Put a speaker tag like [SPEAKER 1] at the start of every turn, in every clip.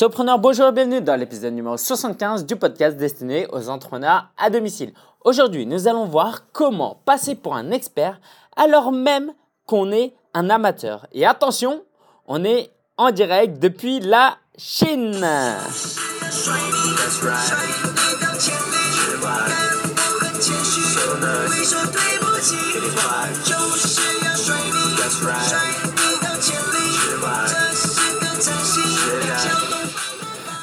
[SPEAKER 1] Surpreneur, bonjour et bienvenue dans l'épisode numéro 75 du podcast destiné aux entrepreneurs à domicile. Aujourd'hui, nous allons voir comment passer pour un expert alors même qu'on est un amateur. Et attention, on est en direct depuis la Chine.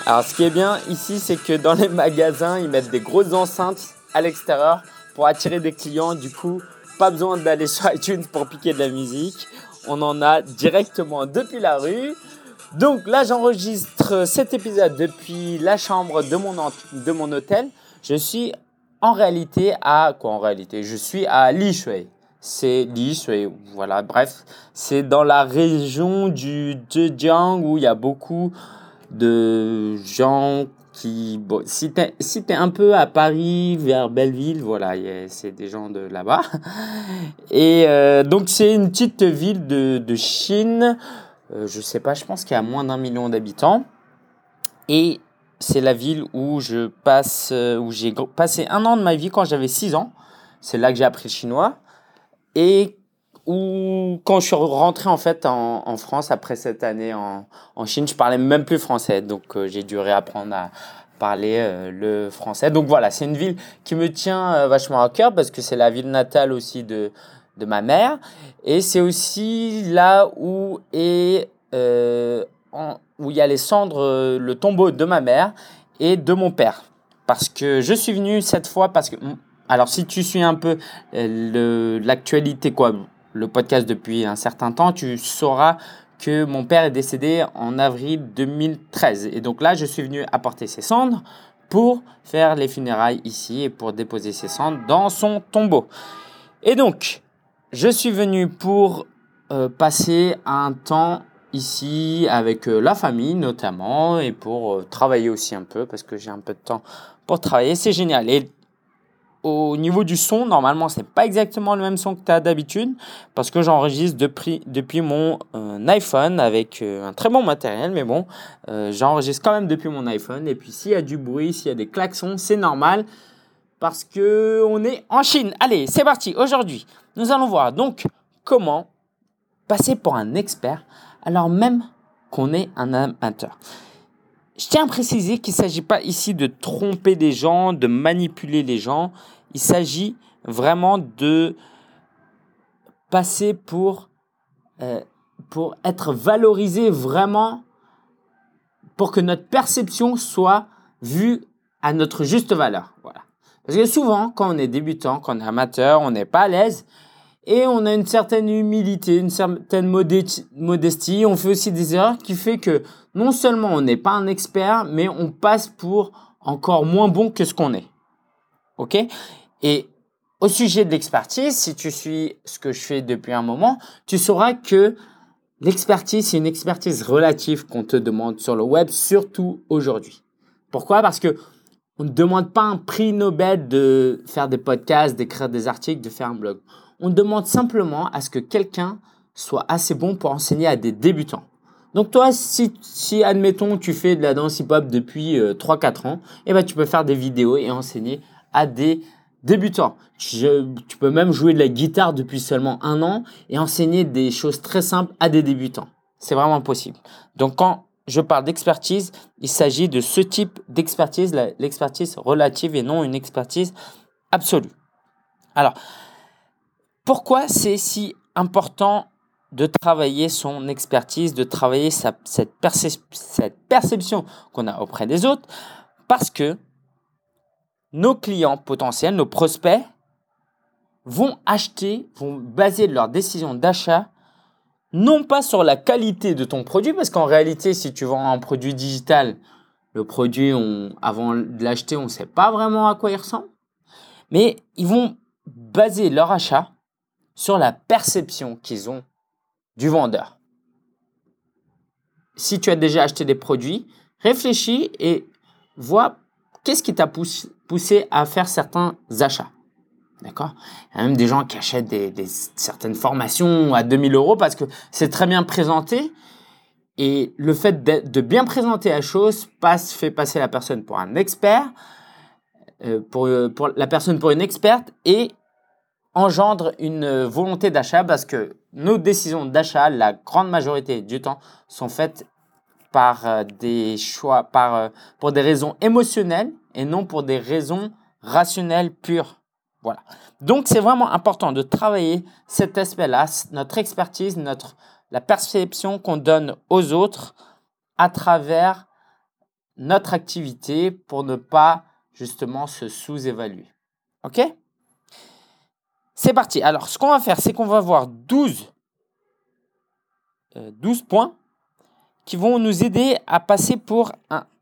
[SPEAKER 1] Alors, ce qui est bien ici, c'est que dans les magasins, ils mettent des grosses enceintes à l'extérieur pour attirer des clients. Du coup, pas besoin d'aller sur iTunes pour piquer de la musique. On en a directement depuis la rue. Donc là, j'enregistre cet épisode depuis la chambre de mon, hôtel. Je suis en réalité à quoi en réalité? Je suis à Li Shui. C'est Li Shui, voilà, bref, c'est dans la région du Zhejiang où il y a beaucoup de gens qui si tu si es un peu à Paris vers Belleville voilà c'est des gens de là-bas. Et euh, donc c'est une petite ville de, de Chine. Euh, je sais pas je pense qu'il y a moins d'un million d'habitants. Et c'est la ville où euh, où j'ai passé un an de ma vie quand j'avais 6 ans. C'est là que j'ai appris le chinois. Et ou quand je suis rentré en fait en, France après cette année en, Chine, je parlais même plus français, donc euh, j'ai dû réapprendre à parler euh, le français. Donc voilà, c'est une ville qui me tient euh, vachement à cœur parce que c'est la ville natale aussi de de ma mère et c'est aussi là où est où il y a les cendres, le tombeau de ma mère et de mon père. Parce que je suis venu cette fois parce que alors si tu suis un peu l'actualité quoi le podcast depuis un certain temps, tu sauras que mon père est décédé en avril 2013. Et donc là, je suis venu apporter ses cendres pour faire les funérailles ici et pour déposer ses cendres dans son tombeau. Et donc, je suis venu pour euh, passer un temps ici avec euh, la famille notamment et pour euh, travailler aussi un peu parce que j'ai un peu de temps pour travailler. C'est génial. Et au niveau du son, normalement, c'est pas exactement le même son que tu as d'habitude parce que j'enregistre depuis, depuis mon euh, iPhone avec euh, un très bon matériel, mais bon, euh, j'enregistre quand même depuis mon iPhone. Et puis, s'il y a du bruit, s'il y a des klaxons, c'est normal parce que on est en Chine. Allez, c'est parti. Aujourd'hui, nous allons voir donc comment passer pour un expert alors même qu'on est un amateur. Je tiens à préciser qu'il ne s'agit pas ici de tromper des gens, de manipuler les gens. Il s'agit vraiment de passer pour, euh, pour être valorisé vraiment, pour que notre perception soit vue à notre juste valeur. Voilà. Parce que souvent, quand on est débutant, quand on est amateur, on n'est pas à l'aise et on a une certaine humilité, une certaine modestie. On fait aussi des erreurs qui fait que non seulement on n'est pas un expert, mais on passe pour encore moins bon que ce qu'on est. OK? Et au sujet de l'expertise, si tu suis ce que je fais depuis un moment, tu sauras que l'expertise, c'est une expertise relative qu'on te demande sur le web, surtout aujourd'hui. Pourquoi? Parce que on ne demande pas un prix Nobel de faire des podcasts, d'écrire des articles, de faire un blog. On demande simplement à ce que quelqu'un soit assez bon pour enseigner à des débutants. Donc toi, si, si admettons tu fais de la danse hip-hop depuis 3-4 euh, ans, eh ben, tu peux faire des vidéos et enseigner à des débutants. tu peux même jouer de la guitare depuis seulement un an et enseigner des choses très simples à des débutants. C'est vraiment possible. Donc quand je parle d'expertise, il s'agit de ce type d'expertise, l'expertise relative et non une expertise absolue. Alors, pourquoi c'est si important de travailler son expertise, de travailler cette, cette perception qu'on a auprès des autres Parce que nos clients potentiels, nos prospects, vont acheter, vont baser leur décision d'achat non pas sur la qualité de ton produit, parce qu'en réalité, si tu vends un produit digital, le produit, avant de l'acheter, on ne sait pas vraiment à quoi il ressemble, mais ils vont baser leur achat sur la perception qu'ils ont du vendeur. Si tu as déjà acheté des produits, réfléchis et vois qu'est-ce qui t'a poussé à faire certains achats. D'accord? Il y a même des gens qui achètent des, certaines formations à 2000 euros parce que c'est très bien présenté. Et le fait de bien présenter la chose passe, fait passer la personne pour un expert, euh, pour, pour la personne pour une experte et engendre une volonté d'achat parce que nos décisions d'achat, la grande majorité du temps, sont faites par euh, des choix, par, euh, pour des raisons émotionnelles et non pour des raisons rationnelles pures. Voilà. Donc, c'est vraiment important de travailler cet aspect-là, notre expertise, notre, la perception qu'on donne aux autres à travers notre activité pour ne pas justement se sous-évaluer. OK? C'est parti. Alors, ce qu'on va faire, c'est qu'on va voir 12, 12 euh, points qui vont nous aider à passer pour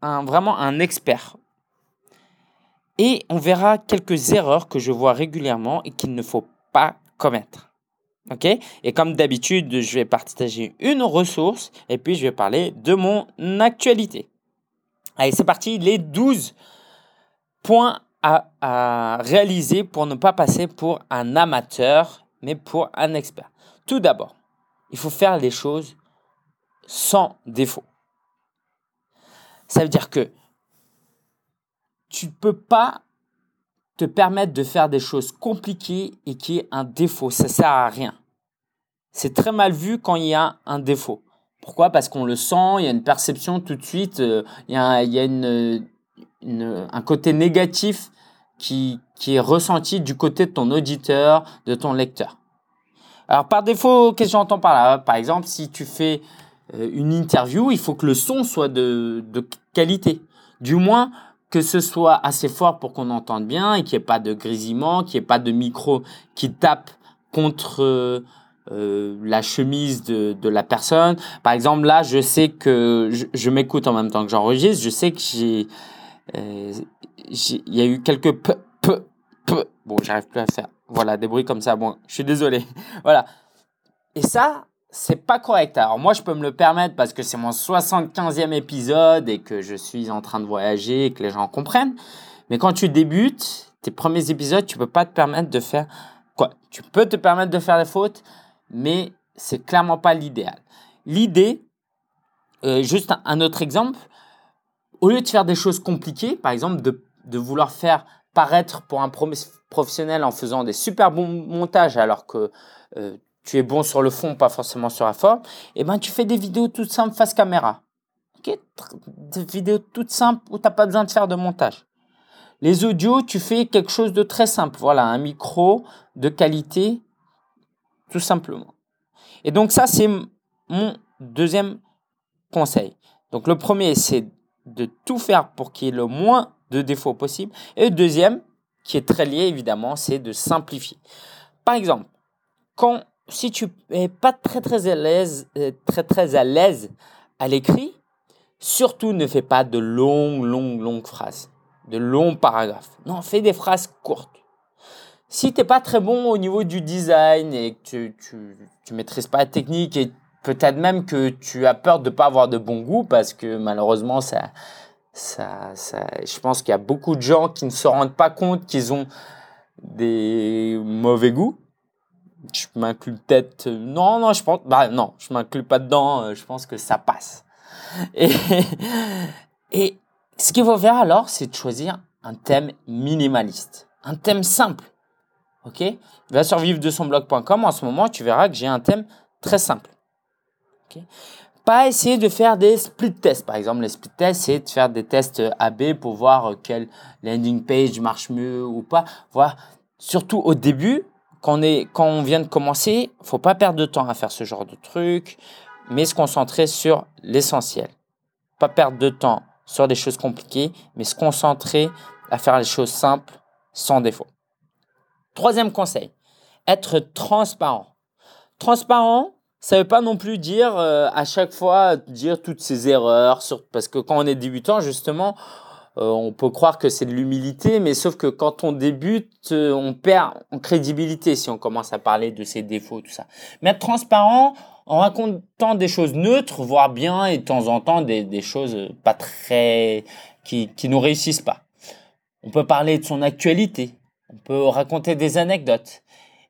[SPEAKER 1] vraiment un expert. Et on verra quelques erreurs que je vois régulièrement et qu'il ne faut pas commettre. OK? Et comme d'habitude, je vais partager une ressource et puis je vais parler de mon actualité. Allez, c'est parti, les 12 points à, réaliser pour ne pas passer pour un amateur, mais pour un expert. Tout d'abord, il faut faire les choses sans défaut. Ça veut dire que tu ne peux pas te permettre de faire des choses compliquées et qui est un défaut. Ça sert à rien. C'est très mal vu quand il y a un défaut. Pourquoi? Parce qu'on le sent, il y a une perception tout de suite, euh, il y a, il y a une, un côté négatif qui, qui est ressenti du côté de ton auditeur, de ton lecteur. Alors par défaut, qu'est-ce que j'entends par là? Par exemple, si tu fais euh, une interview, il faut que le son soit de, de qualité. Du moins, que ce soit assez fort pour qu'on entende bien et qu'il n'y ait pas de grésillement, qu'il n'y ait pas de micro qui tape contre euh, euh, la chemise de, de, la personne. Par exemple, là, je sais que je, m'écoute en même temps que j'enregistre. Je sais que j'ai, il y a eu quelques p, p, p. Bon, j'arrive plus à faire. Voilà, des bruits comme ça. Bon, je suis désolé. voilà. Et ça, c'est pas correct. Alors moi, je peux me le permettre parce que c'est mon 75e épisode et que je suis en train de voyager et que les gens comprennent. Mais quand tu débutes, tes premiers épisodes, tu peux pas te permettre de faire quoi Tu peux te permettre de faire des fautes, mais c'est clairement pas l'idéal. L'idée, euh, juste un, autre exemple, au lieu de faire des choses compliquées, par exemple de, de vouloir faire paraître pour un professionnel en faisant des super bons montages alors que euh, tu es bon sur le fond, pas forcément sur la forme, et eh ben tu fais des vidéos toutes simples face caméra. Des vidéos toutes simples où tu n'as pas besoin de faire de montage. Les audios, tu fais quelque chose de très simple. Voilà, un micro de qualité, tout simplement. Et donc ça, c'est mon deuxième conseil. Donc le premier, c'est de tout faire pour qu'il y ait le moins de défauts possible. Et le deuxième, qui est très lié évidemment, c'est de simplifier. Par exemple, quand si tu es pas très très à l'aise, euh, très très à l'aise à l'écrit, surtout ne fais pas de longues, longues, longues phrases, de longs paragraphes. Non, fais des phrases courtes. Si tu n'es pas très bon au niveau du design et que tu, tu, tu maîtrises pas la technique et peut-être même que tu as peur de pas avoir de bon goût parce que malheureusement, ça, ça, ça, je pense qu'il y a beaucoup de gens qui ne se rendent pas compte qu'ils ont des mauvais goûts je m'inclus peut-être. Non, non, je pense. Bah non, je m'inclus pas dedans. Euh, je pense que ça passe. Et, et ce qu'il faut faire alors, c'est de choisir un thème minimaliste, un thème simple. Ok? Va sur vivre de son blog.com. En ce moment, tu verras que j'ai un thème très simple. Ok? Pas essayer de faire des split tests. Par exemple, les split tests, c'est de faire des tests AB pour voir quelle landing page marche mieux ou pas. Voilà. Surtout au début, quand on, est, quand on vient de commencer, faut pas perdre de temps à faire ce genre de truc, mais se concentrer sur l'essentiel. Pas perdre de temps sur des choses compliquées, mais se concentrer à faire les choses simples sans défaut. Troisième conseil, être transparent. Transparent, ça veut pas non plus dire euh, à chaque fois dire toutes ces erreurs, parce que quand on est débutant, justement, euh, on peut croire que c'est de l'humilité, mais sauf que quand on débute, euh, on perd en crédibilité si on commence à parler de ses défauts, tout ça. Mais être transparent en racontant des choses neutres, voire bien, et de temps en temps des, des choses pas très... qui, qui nous réussissent pas. On peut parler de son actualité, on peut raconter des anecdotes.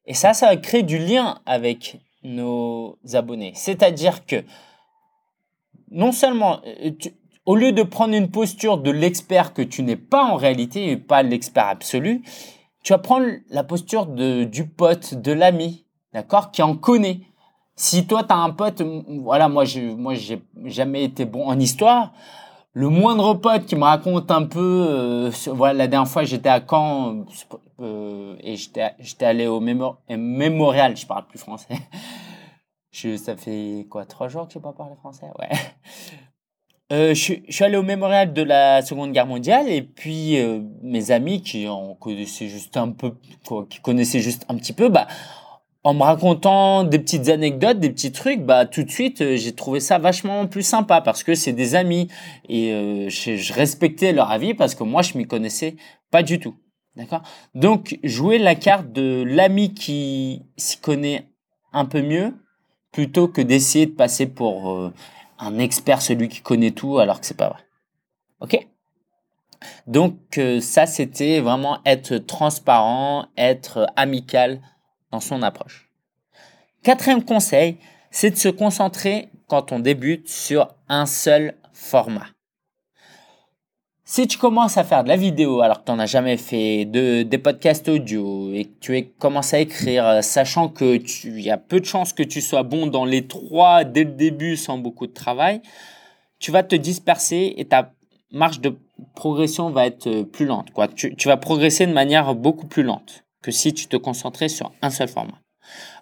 [SPEAKER 1] Et ça, ça va créer du lien avec nos abonnés. C'est-à-dire que non seulement, euh, au lieu de prendre une posture de l'expert que tu n'es pas en réalité, et pas l'expert absolu, tu vas prendre la posture de, du pote, de l'ami, d'accord, qui en connaît. Si toi, tu as un pote, voilà, moi, je, moi, j'ai jamais été bon en histoire. Le moindre pote qui me raconte un peu, euh, voilà, la dernière fois, j'étais à Caen euh, et j'étais allé au mémorial, je parle plus français. Je, ça fait quoi, trois jours que je n'ai pas parlé français? Ouais. Euh, je, suis allé au mémorial de la Seconde Guerre mondiale et puis euh, mes amis qui en connaissaient juste un peu, quoi, qui connaissaient juste un petit peu, bah, en me racontant des petites anecdotes, des petits trucs, bah tout de suite euh, j'ai trouvé ça vachement plus sympa parce que c'est des amis et euh, je, je, respectais leur avis parce que moi je m'y connaissais pas du tout, d'accord? Donc jouer la carte de l'ami qui s'y connaît un peu mieux plutôt que d'essayer de passer pour euh, un expert, celui qui connaît tout, alors que c'est pas vrai. Ok? Donc euh, ça, c'était vraiment être transparent, être amical dans son approche. Quatrième conseil, c'est de se concentrer quand on débute sur un seul format. Si tu commences à faire de la vidéo alors que tu n'en as jamais fait, de, des podcasts audio et que tu commences à écrire, euh, sachant que il y a peu de chances que tu sois bon dans les trois dès le début sans beaucoup de travail, tu vas te disperser et ta marge de progression va être euh, plus lente. Quoi. Tu, tu vas progresser de manière beaucoup plus lente que si tu te concentrais sur un seul format.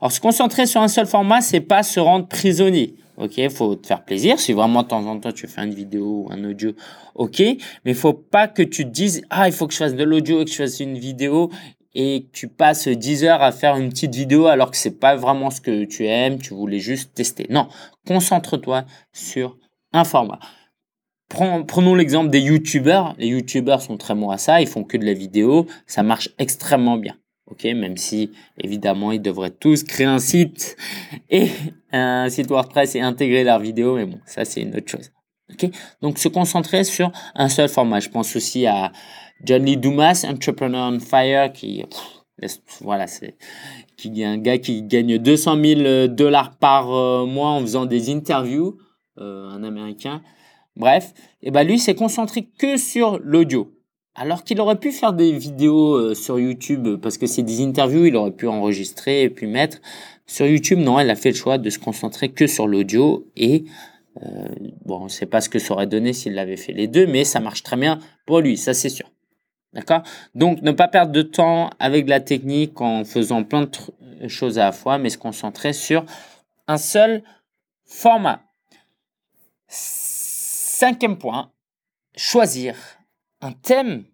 [SPEAKER 1] Alors, se concentrer sur un seul format, c'est pas se rendre prisonnier. Ok, faut te faire plaisir. Si vraiment de temps en temps tu fais une vidéo ou un audio, ok. Mais faut pas que tu te dises ah il faut que je fasse de l'audio et que je fasse une vidéo et que tu passes 10 heures à faire une petite vidéo alors que c'est pas vraiment ce que tu aimes. Tu voulais juste tester. Non, concentre-toi sur un format. Prenons l'exemple des youtubeurs. Les youtubeurs sont très bons à ça. Ils font que de la vidéo. Ça marche extrêmement bien. Ok, même si évidemment ils devraient tous créer un site et un site WordPress et intégrer leurs vidéos, mais bon, ça c'est une autre chose. Ok, donc se concentrer sur un seul format. Je pense aussi à John Lee Dumas, Entrepreneur on Fire, qui voilà, c'est qui est un gars qui gagne 200 000 dollars par euh, mois en faisant des interviews, euh, un Américain. Bref, et ben lui s'est concentré que sur l'audio. Alors qu'il aurait pu faire des vidéos euh, sur YouTube parce que c'est des interviews, il aurait pu enregistrer et puis mettre. Sur YouTube, non, elle a fait le choix de se concentrer que sur l'audio et euh, bon, on ne sait pas ce que ça aurait donné s'il avait fait les deux, mais ça marche très bien pour lui, ça c'est sûr. D'accord? Donc, ne pas perdre de temps avec la technique en faisant plein de choses à la fois, mais se concentrer sur un seul format. Cinquième point, choisir un thème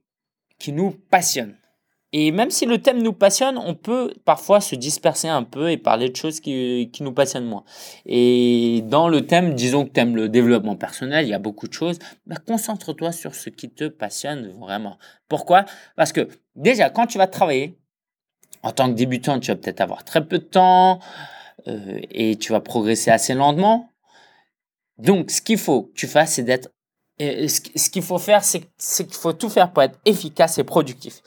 [SPEAKER 1] qui nous passionne. Et même si le thème nous passionne, on peut parfois se disperser un peu et parler de choses qui, qui nous passionnent moins. Et dans le thème, disons que tu aimes le développement personnel, il y a beaucoup de choses, bah, concentre-toi sur ce qui te passionne vraiment. Pourquoi? Parce que déjà, quand tu vas travailler, en tant que débutant, tu vas peut-être avoir très peu de temps euh, et tu vas progresser assez lentement. Donc, ce qu'il faut que tu fasses, c'est d'être et ce qu'il faut faire, c'est qu'il faut tout faire pour être efficace et productif.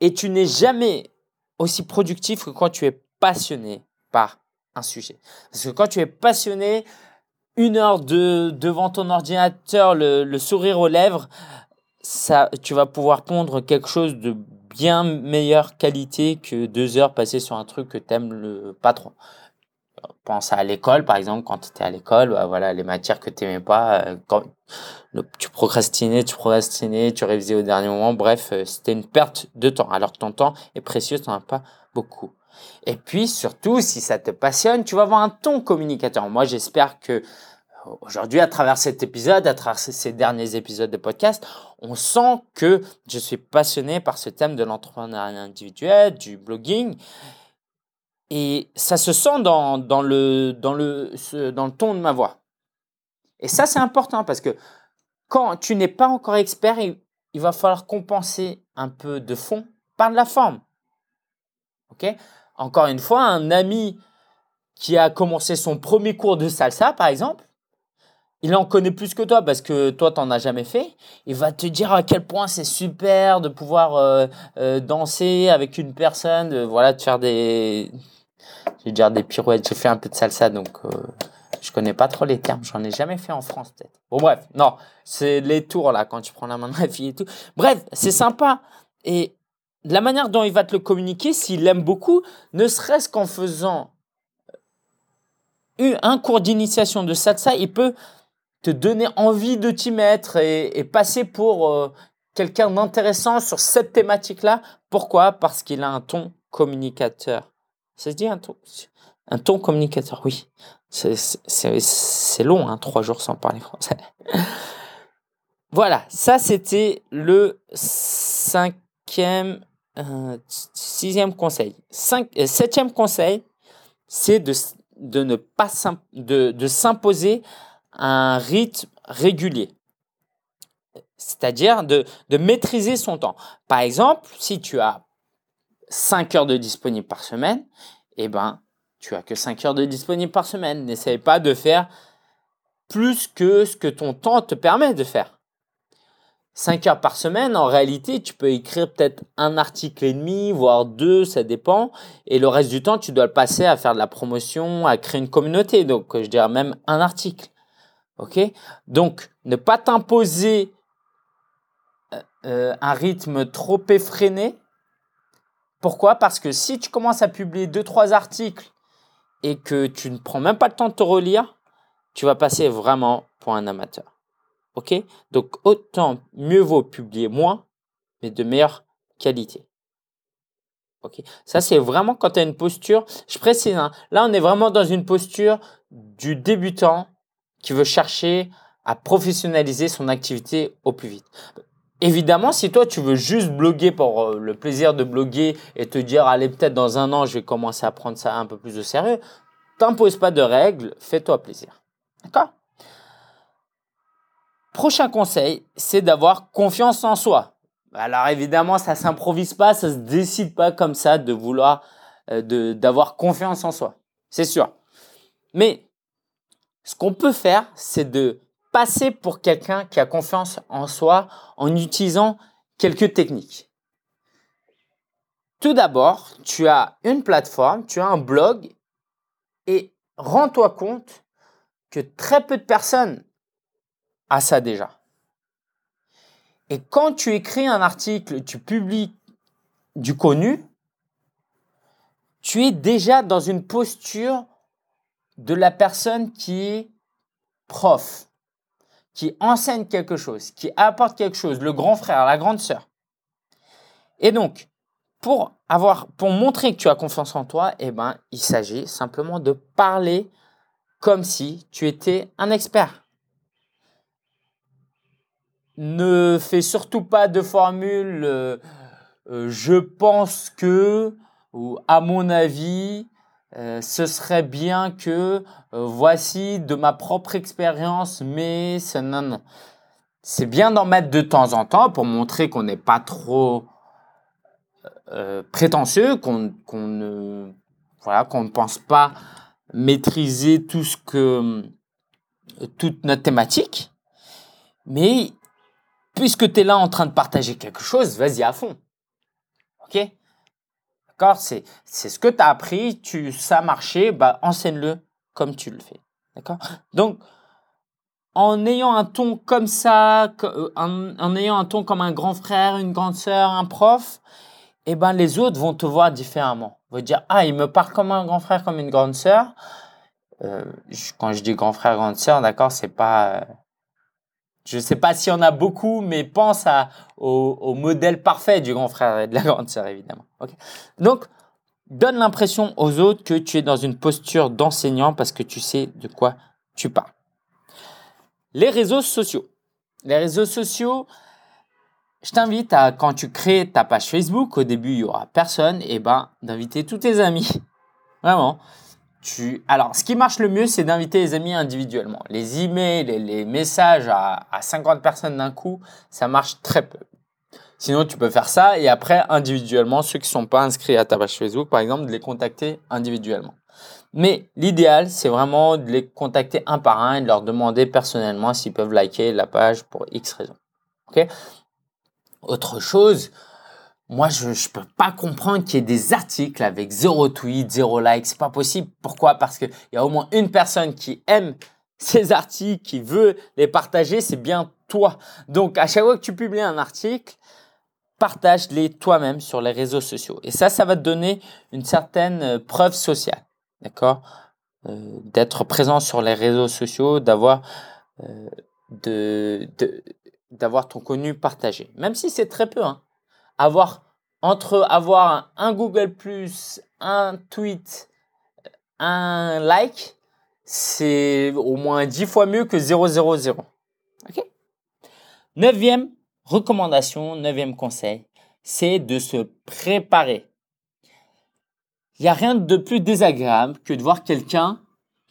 [SPEAKER 1] Et tu n'es jamais aussi productif que quand tu es passionné par un sujet. Parce que quand tu es passionné, une heure de, devant ton ordinateur, le, sourire aux lèvres, ça, tu vas pouvoir pondre quelque chose de bien meilleure qualité que deux heures passées sur un truc que t'aimes le patron pense à l'école, par exemple, quand tu étais à l'école, bah, voilà, les matières que tu n'aimais pas, euh, quand tu procrastinais, tu procrastinais, tu révisais au dernier moment, bref, euh, c'était une perte de temps. Alors que ton temps est précieux, tu n'en as pas beaucoup. Et puis, surtout, si ça te passionne, tu vas avoir un ton communicateur. Moi, j'espère que euh, aujourd'hui, à travers cet épisode, à travers ces derniers épisodes de podcast, on sent que je suis passionné par ce thème de l'entrepreneuriat individuel, du blogging. Et ça se sent dans, le, dans, le, dans le ton de ma voix. Et ça, c'est important parce que quand tu n'es pas encore expert, il, va falloir compenser un peu de fond par de la forme. Ok? Encore une fois, un ami qui a commencé son premier cours de salsa, par exemple, il en connaît plus que toi parce que toi, tu n'en as jamais fait. Il va te dire à quel point c'est super de pouvoir euh, euh, danser avec une personne, de, voilà, de faire des, je vais dire des pirouettes. J'ai fait un peu de salsa, donc euh, Je connais pas trop les termes, j'en ai jamais fait en France peut-être. Bon bref, non, c'est les tours là quand tu prends la main de la fille et tout. Bref, c'est sympa et la manière dont il va te le communiquer, s'il l'aime beaucoup, ne serait-ce qu'en faisant un cours d'initiation de salsa, il peut te donner envie de t'y mettre et, passer pour euh, quelqu'un d'intéressant sur cette thématique-là. Pourquoi? Parce qu'il a un ton communicateur. Ça se dit un ton Un ton communicateur, oui. C'est long, hein, trois jours sans parler français. voilà, ça c'était le cinquième, euh, sixième conseil. Cinq, euh, septième conseil, c'est de, de ne pas de, de s'imposer un rythme régulier. C'est-à-dire de, de maîtriser son temps. Par exemple, si tu as 5 heures de disponible par semaine, eh ben, tu as que 5 heures de disponible par semaine. N'essaye pas de faire plus que ce que ton temps te permet de faire. 5 heures par semaine, en réalité, tu peux écrire peut-être un article et demi, voire deux, ça dépend. Et le reste du temps, tu dois le passer à faire de la promotion, à créer une communauté. Donc, je dirais même un article. OK? Donc, ne pas t'imposer euh, euh, un rythme trop effréné. Pourquoi? Parce que si tu commences à publier deux, trois articles et que tu ne prends même pas le temps de te relire, tu vas passer vraiment pour un amateur. OK? Donc, autant mieux vaut publier moins, mais de meilleure qualité. OK? Ça, c'est vraiment quand tu as une posture. Je précise, hein, là, on est vraiment dans une posture du débutant qui veut chercher à professionnaliser son activité au plus vite. Évidemment, si toi tu veux juste bloguer pour euh, le plaisir de bloguer et te dire allez peut-être dans un an je vais commencer à prendre ça un peu plus de sérieux, t'impose pas de règles, fais-toi plaisir. D'accord? Prochain conseil, c'est d'avoir confiance en soi. Alors évidemment, ça s'improvise pas, ça se décide pas comme ça de vouloir euh, d'avoir confiance en soi. C'est sûr. Mais ce qu'on peut faire, c'est de passer pour quelqu'un qui a confiance en soi en utilisant quelques techniques. Tout d'abord, tu as une plateforme, tu as un blog et rends-toi compte que très peu de personnes ont ça déjà. Et quand tu écris un article, tu publies du connu, tu es déjà dans une posture de la personne qui est prof, qui enseigne quelque chose, qui apporte quelque chose, le grand frère, la grande sœur. Et donc, pour avoir, pour montrer que tu as confiance en toi, eh ben, il s'agit simplement de parler comme si tu étais un expert. Ne fais surtout pas de formule euh, euh, je pense que ou à mon avis euh, ce serait bien que euh, voici de ma propre expérience, mais non, non. C'est bien d'en mettre de temps en temps pour montrer qu'on n'est pas trop euh, prétentieux, qu'on ne voilà, qu'on ne pense pas maîtriser tout ce que toute notre thématique. Mais puisque tu es là en train de partager quelque chose, vas-y à fond. OK? C'est, ce que tu as appris, tu, ça a marché, bah, enseigne-le comme tu le fais. D'accord? Donc, en ayant un ton comme ça, euh, en, ayant un ton comme un grand frère, une grande sœur, un prof, eh ben, les autres vont te voir différemment. Ils vont dire, ah, il me parle comme un grand frère, comme une grande sœur. Euh, quand je dis grand frère, grande sœur, d'accord, c'est pas, euh, je ne sais pas s'il y en a beaucoup, mais pense au, modèle parfait du grand frère et de la grande sœur, évidemment. Donc, donne l'impression aux autres que tu es dans une posture d'enseignant parce que tu sais de quoi tu parles. Les réseaux sociaux. Les réseaux sociaux, je t'invite à, quand tu crées ta page Facebook, au début, il n'y aura personne, et ben, d'inviter tous tes amis. Vraiment. Alors, ce qui marche le mieux, c'est d'inviter les amis individuellement. Les emails les messages à, 50 personnes d'un coup, ça marche très peu. Sinon, tu peux faire ça et après, individuellement, ceux qui ne sont pas inscrits à ta page Facebook, par exemple, de les contacter individuellement. Mais l'idéal, c'est vraiment de les contacter un par un et de leur demander personnellement s'ils peuvent liker la page pour X raisons. Autre chose, moi, je ne peux pas comprendre qu'il y ait des articles avec zéro tweet, zéro like. C'est pas possible. Pourquoi? Parce qu'il y a au moins une personne qui aime ces articles, qui veut les partager, c'est bien toi. Donc, à chaque fois que tu publies un article, partage-les toi-même sur les réseaux sociaux. Et ça, ça va te donner une certaine euh, preuve sociale. D'accord? Euh, D'être présent sur les réseaux sociaux, d'avoir euh, de, d'avoir ton contenu partagé. Même si c'est très peu. Hein avoir entre avoir un Google un tweet, un like, c'est au moins 10 fois mieux que 000. OK? Neuvième recommandation, neuvième conseil, c'est de se préparer. Il n'y a rien de plus désagréable que de voir quelqu'un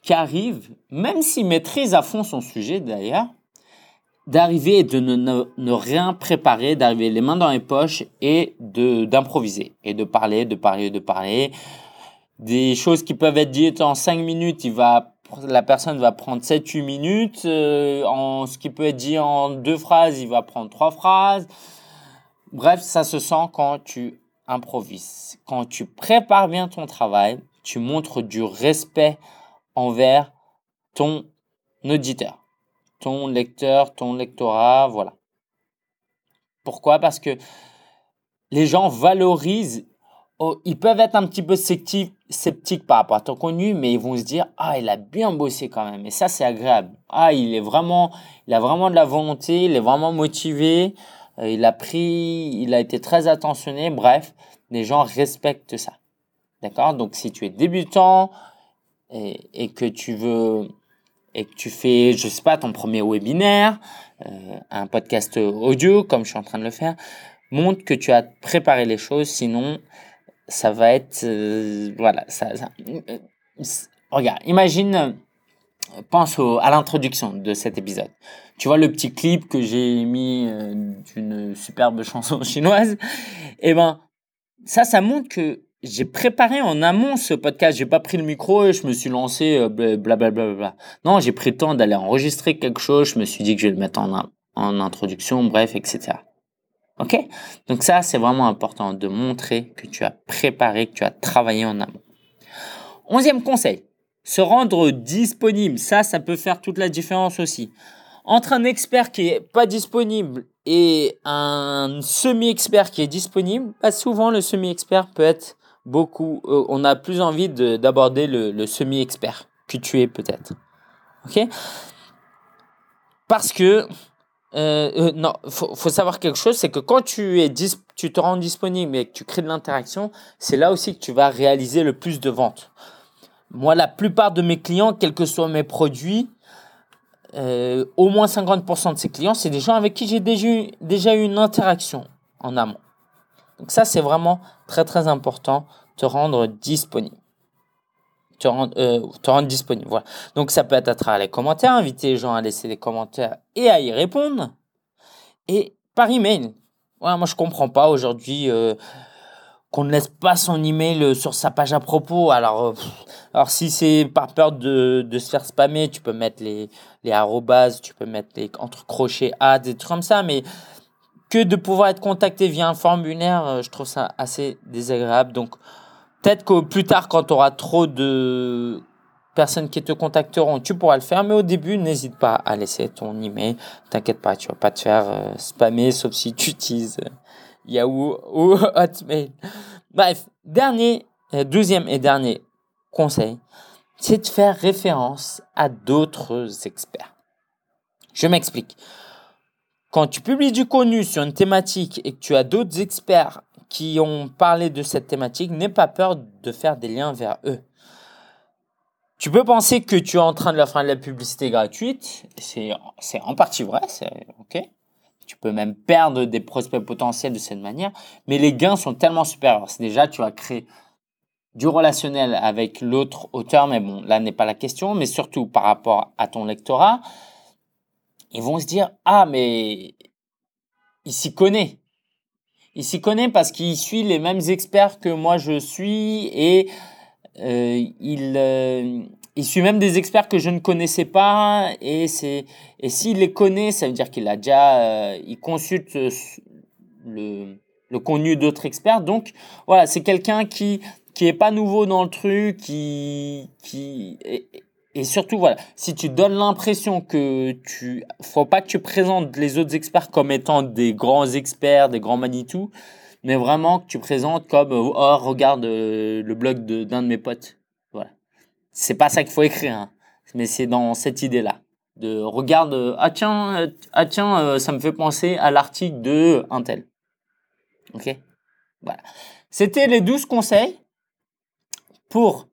[SPEAKER 1] qui arrive, même s'il maîtrise à fond son sujet d'ailleurs, d'arriver et de ne, rien préparer, d'arriver les mains dans les poches et de d'improviser et de parler, de parler, de parler. Des choses qui peuvent être dites en 5 minutes, il va, la personne va prendre 7-8 minutes. Euh, en, ce qui peut être dit en deux phrases, il va prendre trois phrases. Bref, ça se sent quand tu improvises. Quand tu prépares bien ton travail, tu montres du respect envers ton auditeur ton lecteur, ton lectorat, voilà. Pourquoi? Parce que les gens valorisent, oh, ils peuvent être un petit peu sceptiques, par rapport à ton contenu, mais ils vont se dire ah il a bien bossé quand même, et ça c'est agréable. Ah il est vraiment, il a vraiment de la volonté, il est vraiment motivé, euh, il a pris, il a été très attentionné. Bref, les gens respectent ça. D'accord? Donc si tu es débutant et que tu veux et que tu fais, je sais pas, ton premier webinaire, euh, un podcast audio comme je suis en train de le faire, montre que tu as préparé les choses, sinon ça va être, euh, voilà, ça, euh, regarde, imagine, pense à l'introduction de cet épisode. Tu vois le petit clip que j'ai mis d'une superbe chanson chinoise, et eh ben ça, ça montre que j'ai préparé en amont ce podcast. J'ai pas pris le micro et je me suis lancé blablabla. Euh, bla, bla, Non, j'ai pris le temps d'aller enregistrer quelque chose. Je me suis dit que je vais le mettre en, en introduction, bref, etc. Ok? Donc ça, c'est vraiment important de montrer que tu as préparé, que tu as travaillé en amont. Onzième conseil, se rendre disponible. Ça, ça peut faire toute la différence aussi. Entre un expert qui est pas disponible et un semi-expert qui est disponible, bah, souvent le semi-expert peut être beaucoup, euh, on a plus envie d'aborder le, semi-expert que tu es peut-être. Ok? Parce que, euh, euh, non, faut, faut savoir quelque chose, c'est que quand tu, es tu te rends disponible et que tu crées de l'interaction, c'est là aussi que tu vas réaliser le plus de ventes. Moi, la plupart de mes clients, quels que soient mes produits, au moins 50% de ces clients, c'est des gens avec qui j'ai déjà, déjà eu une interaction en amont. Donc ça, c'est vraiment très très important, te rendre disponible. Te rendre, euh, te rendre disponible. Voilà. Donc ça peut être à travers les commentaires, inviter les gens à laisser des commentaires et à y répondre. Et par email. Ouais, moi je comprends pas aujourd'hui euh, qu'on ne laisse pas son email euh, sur sa page à propos. Alors, alors si c'est par peur de, de, se faire spammer, tu peux mettre les, les arrobases, tu peux mettre les entre crochets ads, des trucs comme ça. Mais que de pouvoir être contacté via un formulaire, euh, je trouve ça assez désagréable. Donc, peut-être que plus tard, quand tu auras trop de personnes qui te contacteront, tu pourras le faire. Mais au début, n'hésite pas à laisser ton email. T'inquiète pas, tu vas pas te faire euh, spammer, sauf si tu utilises euh, Yahoo ou Hotmail. Bref, dernier, deuxième et dernier conseil, c'est de faire référence à d'autres experts. Je m'explique. Quand tu publies du contenu sur une thématique et que tu as d'autres experts qui ont parlé de cette thématique, n'aie pas peur de faire des liens vers eux. Tu peux penser que tu es en train de leur faire de la publicité gratuite, c'est en partie vrai, ok. Tu peux même perdre des prospects potentiels de cette manière, mais les gains sont tellement supérieurs. Déjà, tu as créé du relationnel avec l'autre auteur, mais bon, là n'est pas la question, mais surtout par rapport à ton lectorat, ils vont se dire ah mais il s'y connaît. Il s'y connaît parce qu'il suit les mêmes experts que moi je suis et euh, il euh, il suit même des experts que je ne connaissais pas et c'est et s'il les connaît ça veut dire qu'il a déjà euh, il consulte le le contenu d'autres experts. Donc voilà, c'est quelqu'un qui qui est pas nouveau dans le truc, qui qui et, surtout voilà, si tu donnes l'impression que tu faut pas que tu présentes les autres experts comme étant des grands experts, des grands Manitou, mais vraiment que tu présentes comme oh regarde euh, le blog d'un de, mes potes. Voilà. C'est pas ça qu'il faut écrire, hein, mais c'est dans cette idée là de regarde ah tiens euh, ah tiens euh, ça me fait penser à l'article de Intel. OK Voilà. C'était les 12 conseils pour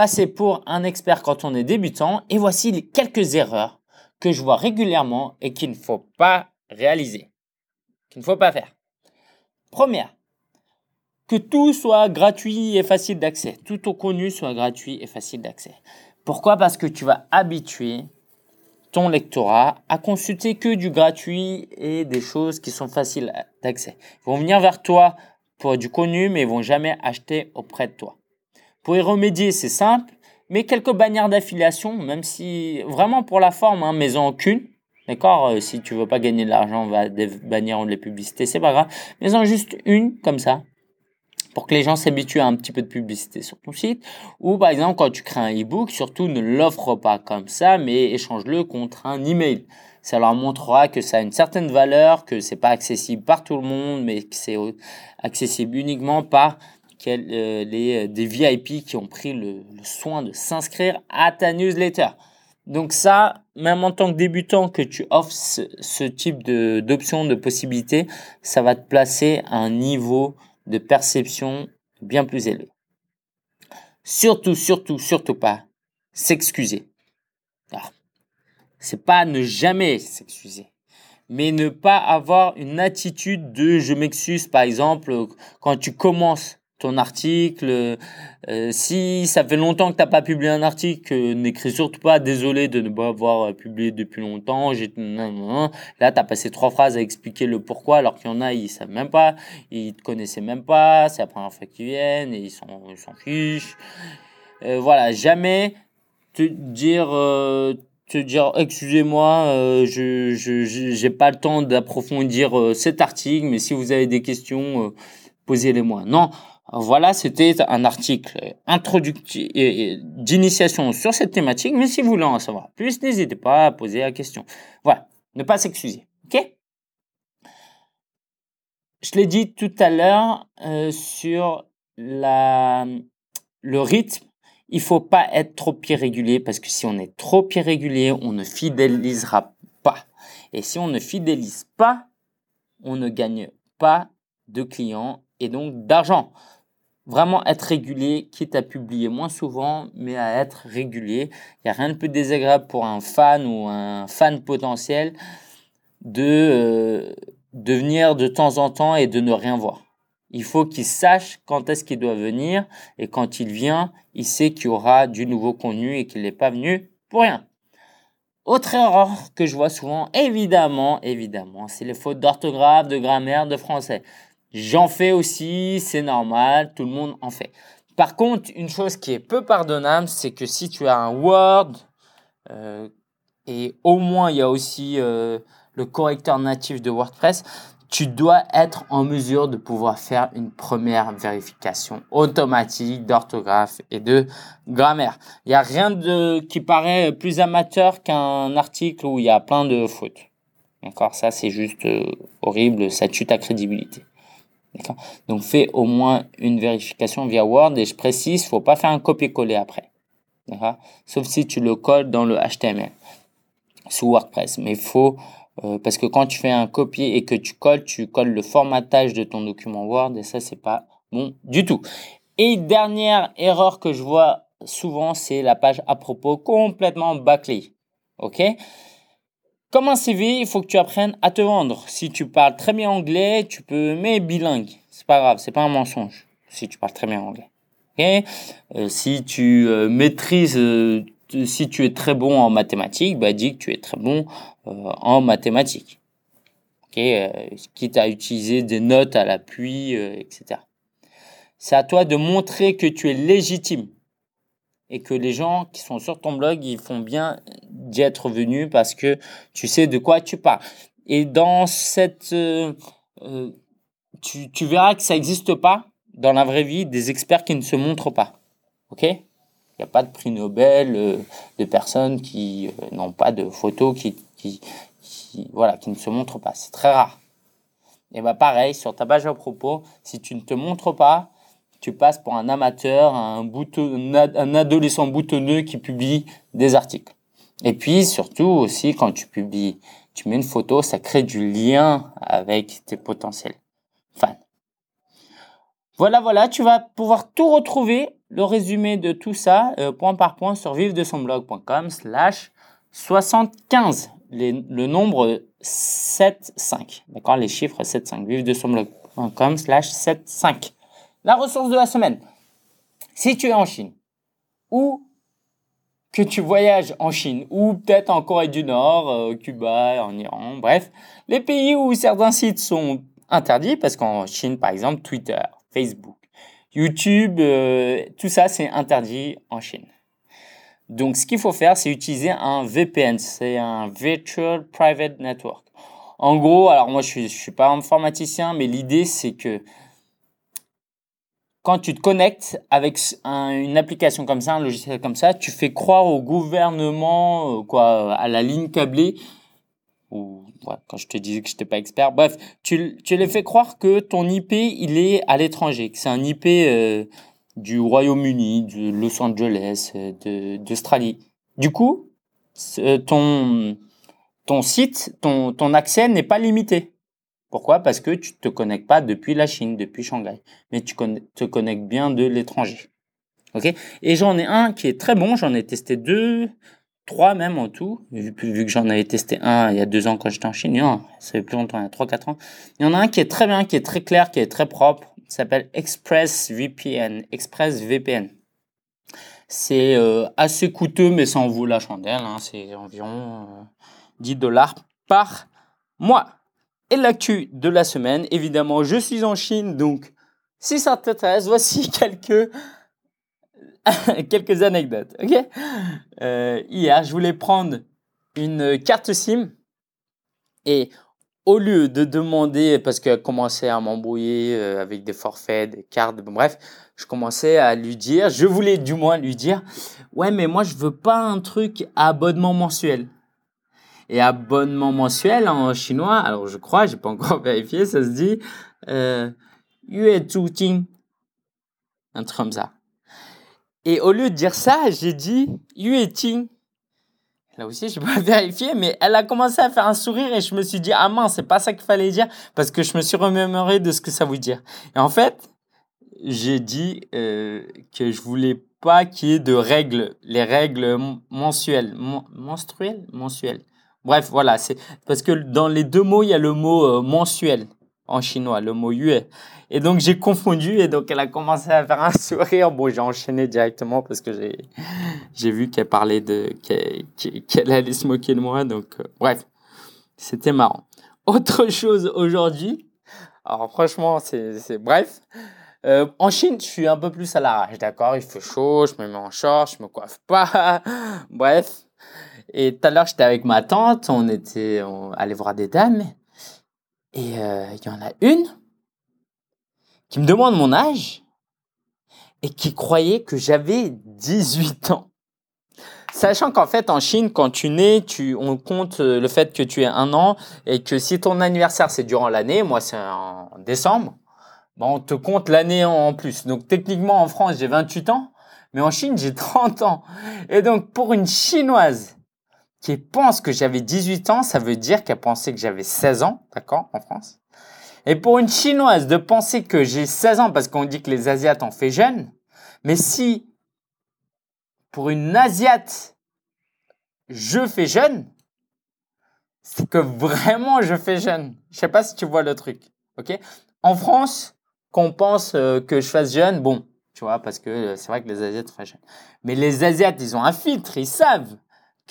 [SPEAKER 1] passer pour un expert quand on est débutant et voici les quelques erreurs que je vois régulièrement et qu'il ne faut pas réaliser. Qu'il ne faut pas faire. Première, que tout soit gratuit et facile d'accès. Tout au connu soit gratuit et facile d'accès. Pourquoi? Parce que tu vas habituer ton lectorat à consulter que du gratuit et des choses qui sont faciles d'accès. Ils vont venir vers toi pour du connu, mais ils vont jamais acheter auprès de toi. Pour y remédier, c'est simple, mais quelques bannières d'affiliation, même si vraiment pour la forme, hein, mais en qu'une. D'accord euh, Si tu veux pas gagner de l'argent, va des bannières ou de les publicités, c'est pas grave. Mais en juste une, comme ça, pour que les gens s'habituent à un petit peu de publicité sur ton site. Ou par exemple, quand tu crées un e-book, surtout ne l'offre pas comme ça, mais échange-le contre un email. Ça leur montrera que ça a une certaine valeur, que c'est pas accessible par tout le monde, mais que c'est accessible uniquement par euh, les, des VIP qui ont pris le, soin de s'inscrire à ta newsletter. Donc ça, même en tant que débutant, que tu offres ce, ce type d'options, de, possibilités, ça va te placer à un niveau de perception bien plus élevé. Surtout, surtout, surtout pas s'excuser. C'est pas ne jamais s'excuser, mais ne pas avoir une attitude de je m'excuse, par exemple, quand tu commences ton article. Euh, si ça fait longtemps que tu n'as pas publié un article, n'écris surtout pas désolé de ne pas avoir euh, publié depuis longtemps. J'ai... Là, tu as passé trois phrases à expliquer le pourquoi, alors qu'il y en a, ils savent même pas, ils te connaissaient même pas, c'est la première fois qu'ils viennent et ils s'en, ils fichent. Euh, voilà, jamais te dire... te dire excusez-moi je je j'ai pas le temps d'approfondir cet article mais si vous avez des questions posez-les moi non voilà, c'était un article introductif d'initiation sur cette thématique, mais si vous voulez en savoir plus, n'hésitez pas à poser la question. Voilà, ne pas s'excuser, ok? Je l'ai dit tout à l'heure euh, sur la, le rythme, il faut pas être trop irrégulier parce que si on est trop irrégulier, on ne fidélisera pas. Et si on ne fidélise pas, on ne gagne pas de clients et donc d'argent vraiment être régulier, quitte à publier moins souvent, mais à être régulier. Il n'y a rien de plus désagréable pour un fan ou un fan potentiel de, euh, de venir de temps en temps et de ne rien voir. Il faut qu'il sache quand est-ce qu'il doit venir et quand il vient, il sait qu'il y aura du nouveau contenu et qu'il n'est pas venu pour rien. Autre erreur que je vois souvent, évidemment, évidemment, c'est les fautes d'orthographe, de grammaire, de français. J'en fais aussi, c'est normal, tout le monde en fait. Par contre, une chose qui est peu pardonnable, c'est que si tu as un Word, euh, et au moins il y a aussi euh, le correcteur natif de WordPress, tu dois être en mesure de pouvoir faire une première vérification automatique d'orthographe et de grammaire. Il n'y a rien de, qui paraît plus amateur qu'un article où il y a plein de fautes. D'accord? Ça, c'est juste euh, horrible, ça tue ta crédibilité. Donc fais au moins une vérification via Word et je précise, faut pas faire un copier-coller après. Sauf si tu le colles dans le HTML sous WordPress. Mais faut euh, parce que quand tu fais un copier et que tu colles, tu colles le formatage de ton document Word et ça c'est pas bon du tout. Et dernière erreur que je vois souvent, c'est la page à propos complètement bâclée. OK? Comme un CV, il faut que tu apprennes à te vendre. Si tu parles très bien anglais, tu peux mettre bilingue. C'est pas grave, c'est pas un mensonge. Si tu parles très bien anglais. Okay euh, si tu euh, maîtrises, euh, si tu es très bon en mathématiques, bah dis que tu es très bon en mathématiques. Ok, quitte à utiliser des notes à l'appui, etc. C'est à toi de montrer que tu es légitime et que les gens qui sont sur ton blog, ils font bien d'y être venus parce que tu sais de quoi tu parles. Et dans cette euh, euh, tu, verras que ça n'existe pas dans la vraie vie des experts qui ne se montrent pas. OK? Il n'y a pas de prix Nobel euh, de personnes qui n'ont pas de photos, qui, qui, voilà, qui ne se montrent pas. C'est très rare. Et bah pareil, sur ta page à propos, si tu ne te montres pas, tu passes pour un amateur, un, adolescent boutonneux qui publie des articles. Et puis surtout aussi, quand tu publies, tu mets une photo, ça crée du lien avec tes potentiels fans. Voilà, voilà, tu vas pouvoir tout retrouver, le résumé de tout ça, euh, point par point, sur vive-de-son-blog.com slash 75, le nombre 7-5. D'accord Les chiffres 7-5. Vive-de-son-blog.com slash 7-5. La ressource de la semaine. Si tu es en Chine, ou que tu voyages en Chine, ou peut-être en Corée du Nord, euh, Cuba, en Iran, bref, les pays où certains sites sont interdits, parce qu'en Chine, par exemple, Twitter, Facebook, YouTube, euh, tout ça, c'est interdit en Chine. Donc, ce qu'il faut faire, c'est utiliser un VPN, c'est un Virtual Private Network. En gros, alors moi, je suis, pas informaticien, mais l'idée, c'est que quand tu te connectes avec une application comme ça, un logiciel comme ça, tu fais croire au gouvernement, euh, quoi, à la ligne câblée, ou quand je te disais que je n'étais pas expert, bref, tu, tu les fais croire que ton IP, il est à l'étranger, que c'est un IP euh, du Royaume-Uni, de Los Angeles, euh, d'Australie. Du coup, ton, ton site, ton, ton accès n'est pas limité. Pourquoi? Parce que tu ne te connectes pas depuis la Chine, depuis Shanghai, mais tu te connectes bien de l'étranger. Ok? Et j'en ai un qui est très bon, j'en ai testé deux, trois même en tout, vu, que j'en avais testé un il y a deux ans quand j'étais en Chine, non, ça fait plus longtemps, il y a trois, quatre ans. Il y en a un qui est très bien, qui est très clair, qui est très propre, il s'appelle ExpressVPN, ExpressVPN. C'est euh, assez coûteux, mais ça en la chandelle, hein, c'est environ euh, 10 dollars par mois. Et l'actu de la semaine, évidemment, je suis en Chine, donc si ça t'intéresse, voici quelques quelques anecdotes. Ok? Euh, hier, je voulais prendre une carte SIM et au lieu de demander, parce qu'elle commençait à m'embrouiller euh, avec des forfaits, des cartes, bref, je commençais à lui dire, je voulais du moins lui dire, ouais, mais moi je veux pas un truc à abonnement mensuel. Et abonnement mensuel en chinois, alors je crois, j'ai pas encore vérifié, ça se dit euh, Yue Ting. Un truc comme ça. Et au lieu de dire ça, j'ai dit Yue Ting. Là aussi, je pas vérifier, mais elle a commencé à faire un sourire et je me suis dit, ah mince, c'est pas ça qu'il fallait dire, parce que je me suis remémoré de ce que ça veut dire. Et en fait, j'ai dit euh, que je voulais pas qu'il y ait de règles, les règles mensuelles, menstruelles, mensuelles. Bref, voilà, c'est parce que dans les deux mots, il y a le mot euh, mensuel en chinois, le mot yue. Et donc j'ai confondu et donc elle a commencé à faire un sourire. Bon, j'ai enchaîné directement parce que j'ai j'ai vu qu'elle parlait de qu'elle allait se moquer de moi. Donc euh, bref, c'était marrant. Autre chose aujourd'hui. Alors franchement, c'est bref. Euh, en Chine, je suis un peu plus à l'arrache, d'accord? Il fait chaud, je me mets en short, je me coiffe pas. bref, et tout à l'heure, j'étais avec ma tante, on était on allait voir des dames. Et euh, il y en a une qui me demande mon âge et qui croyait que j'avais 18 ans. Sachant qu'en fait, en Chine, quand tu nais, tu, on compte le fait que tu aies un an et que si ton anniversaire c'est durant l'année, moi c'est en décembre, ben on te compte l'année en plus. Donc techniquement en France, j'ai 28 ans, mais en Chine, j'ai 30 ans. Et donc pour une chinoise qui pense que j'avais 18 ans, ça veut dire qu'elle pensait que j'avais 16 ans, d'accord, en France. Et pour une chinoise de penser que j'ai 16 ans parce qu'on dit que les asiates en fait jeune, mais si pour une asiate je fais jeune, c'est que vraiment je fais jeune. Je sais pas si tu vois le truc, ok? En France, qu'on pense euh, que je fasse jeune, bon, tu vois, parce que euh, c'est vrai que les asiates font jeune. Mais les asiates, ils ont un filtre, ils savent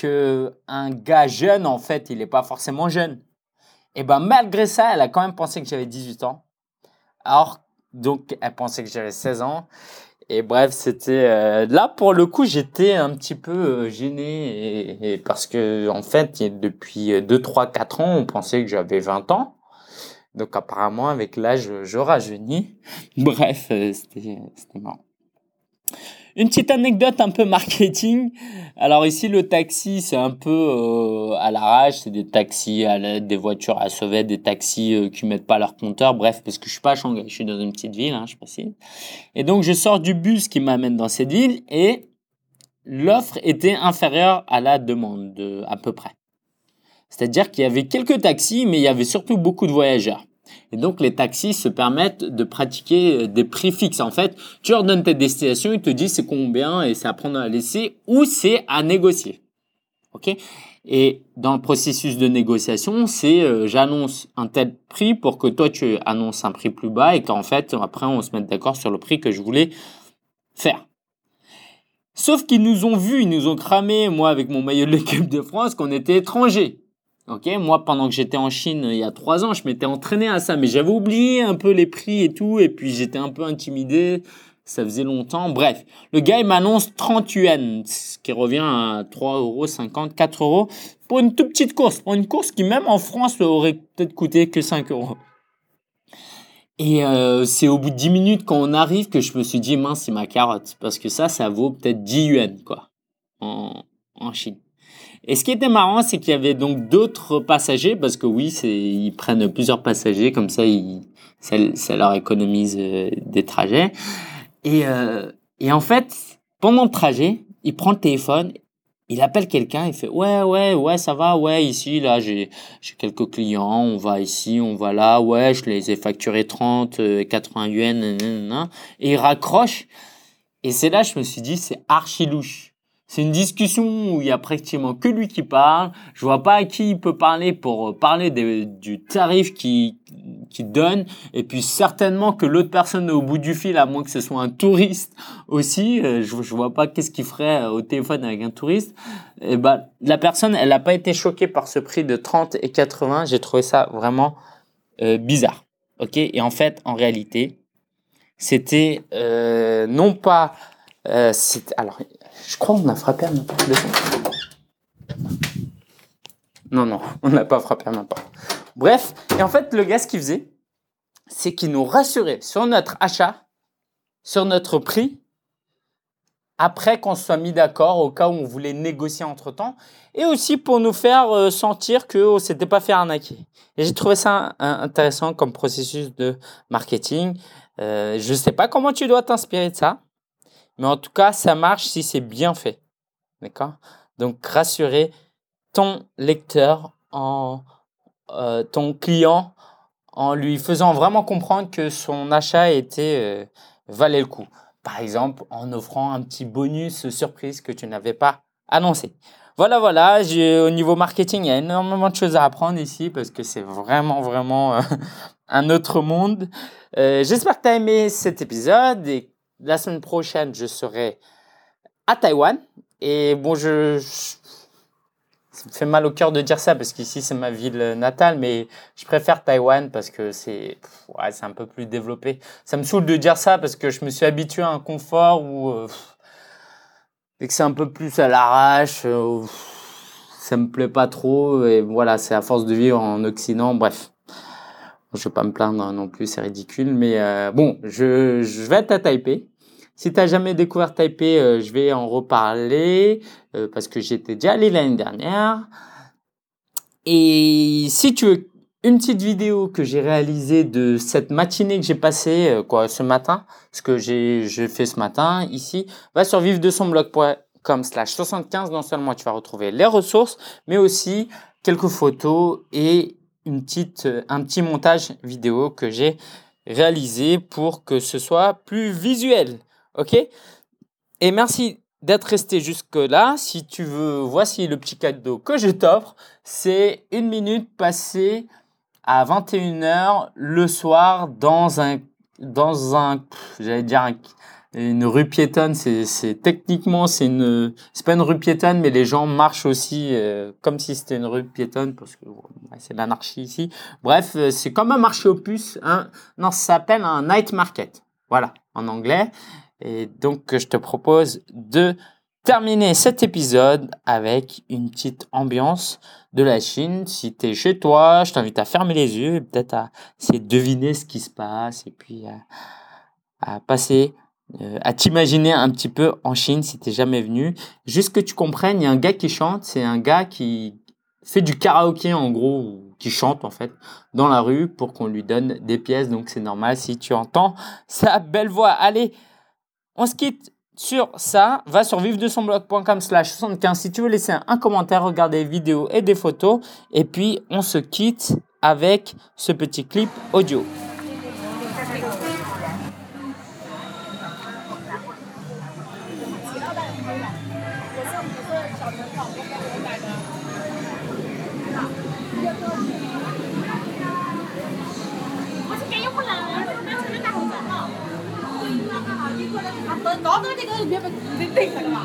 [SPEAKER 1] un gars jeune, en fait, il n'est pas forcément jeune. Et ben malgré ça, elle a quand même pensé que j'avais 18 ans. Alors, donc, elle pensait que j'avais 16 ans. Et bref, c'était euh, là pour le coup, j'étais un petit peu euh, gêné et, parce que en fait, depuis 2 3 4 ans, on pensait que j'avais 20 ans. Donc apparemment, avec l'âge, je rajeunis. Bref, euh, c'était marrant. Une petite anecdote un peu marketing. Alors ici, le taxi, c'est un peu euh, à l'arrache. C'est des taxis à l'aide des voitures à sauver, des taxis euh, qui mettent pas leur compteur. Bref, parce que je suis pas à Shanghai, je suis dans une petite ville, hein, je précise. Et donc, je sors du bus qui m'amène dans cette ville et l'offre était inférieure à la demande, de, à peu près. C'est-à-dire qu'il y avait quelques taxis, mais il y avait surtout beaucoup de voyageurs. Et donc, les taxis se permettent de pratiquer euh, des prix fixes. En fait, tu leur donnes tes destinations, ils te disent c'est combien et c'est à prendre à laisser ou c'est à négocier. OK? Et dans le processus de négociation, c'est euh, j'annonce un tel prix pour que toi tu annonces un prix plus bas et qu'en fait, après, on se mette d'accord sur le prix que je voulais faire. Sauf qu'ils nous ont vus, ils nous ont cramé, moi avec mon maillot de l'équipe de France, qu'on était étrangers. Ok, moi pendant que j'étais en Chine il y a trois ans, je m'étais entraîné à ça, mais j'avais oublié un peu les prix et tout, et puis j'étais un peu intimidé. Ça faisait longtemps. Bref, le gars m'annonce 30 yuan, ce qui revient à 3 euros, 50, 4 euros pour une toute petite course, pour une course qui même en France aurait peut-être coûté que 5 euros. Et euh, c'est au bout de 10 minutes quand on arrive que je me suis dit mince c'est ma carotte parce que ça ça vaut peut-être 10 yuan quoi en Chine. Et ce qui était marrant, c'est qu'il y avait donc d'autres passagers, parce que oui, ils prennent plusieurs passagers, comme ça, ils, ça, ça leur économise euh, des trajets. Et, euh, et en fait, pendant le trajet, il prend le téléphone, il appelle quelqu'un, il fait ouais ouais ouais ça va ouais ici là j'ai j'ai quelques clients, on va ici, on va là, ouais je les ai facturés 30, 80 euh, yuan, et il raccroche. Et c'est là je me suis dit c'est archi louche c'est une discussion où il y a pratiquement que lui qui parle. Je vois pas à qui il peut parler pour euh, parler du tarif qui qui donne. Et puis certainement que l'autre personne au bout du fil, à moins que ce soit un touriste aussi. Euh, je, je vois pas qu'est-ce qu'il ferait euh, au téléphone avec un touriste. Et ben la personne, elle n'a pas été choquée par ce prix de 30 et 80. J'ai trouvé ça vraiment bizarre. Ok? Et en fait, en réalité, c'était non pas euh, alors je crois qu'on a frappé à n'importe Non, non, on n'a pas frappé à n'importe. Bref, et en fait, le gars, ce qu'il faisait, c'est qu'il nous rassurait sur notre achat, sur notre prix, après qu'on soit mis d'accord au cas où on voulait négocier entre temps, et aussi pour nous faire euh, sentir que on s'était pas fait arnaquer. Et j'ai trouvé ça intéressant comme processus de marketing. Euh, je sais pas comment tu dois t'inspirer de ça, mais en tout cas, ça marche si c'est bien fait. D'accord? Donc, rassurer ton lecteur, euh, ton client, en lui faisant vraiment comprendre que son achat était euh, valait le coup. Par exemple, en offrant un petit bonus surprise que tu n'avais pas annoncé. Voilà, voilà, au niveau marketing, il y a énormément de choses à apprendre ici parce que c'est vraiment, vraiment euh, un autre monde. J'espère que tu as aimé cet épisode et la semaine prochaine, je serai à Taïwan. Et bon, je, ça me fait mal au cœur de dire ça parce qu'ici c'est ma ville natale, mais je préfère Taïwan parce que c'est ouais, un peu plus développé. Ça me saoule de dire ça parce que je me suis habitué à un confort où euh, que c'est un peu plus à l'arrache, euh, ça me plaît pas trop et voilà, c'est à force de vivre en Occident, bref. Je vais pas me plaindre non plus, c'est ridicule, mais euh, bon, je, je vais être à Taipei. Si tu n'as jamais découvert Taipei, euh, je vais en reparler euh, parce que j'étais déjà allé l'année dernière. Et si tu veux une petite vidéo que j'ai réalisée de cette matinée que j'ai passée quoi ce matin, ce que j'ai fait ce matin ici, va sur de son blog.com slash 75. Non seulement tu vas retrouver les ressources, mais aussi quelques photos et petite, euh, un petit montage vidéo que j'ai réalisé pour que ce soit plus visuel. Ok? Et merci d'être resté jusque-là. Si tu veux, voici le petit cadeau que je t'offre. C'est une minute passée à 21h le soir dans un, dans un, j'allais dire un, une rue piétonne, c'est techniquement c'est une c'est pas une rue piétonne, mais les gens marchent aussi euh, comme si c'était une rue piétonne parce que c'est l'anarchie ici. Bref, euh, c'est comme un marché aux puces. Hein. Non, ça s'appelle un night market. Voilà, en anglais. Et donc je te propose de terminer cet épisode avec une petite ambiance de la Chine. Si tu es chez toi, je t'invite à fermer les yeux et peut-être à essayer de deviner ce qui se passe et puis à, passer, euh, à t'imaginer un petit peu en Chine si t'es jamais venu. Juste que tu comprennes, il y a un gars qui chante, c'est un gars qui fait du karaoké en gros, qui chante en fait dans la rue pour qu'on lui donne des pièces. Donc c'est normal si tu entends sa belle voix. Allez, on se quitte sur ça, va sur vivre-de-son-blog.com slash 75 si tu veux laisser un commentaire, regarder des vidéos et des photos. Et puis, on se quitte avec ce petit clip audio.
[SPEAKER 2] 我是我是小陈老婆我买的，
[SPEAKER 3] 来大红伞了，给你个啥？你过来，他多多个个别不不得挣钱吗？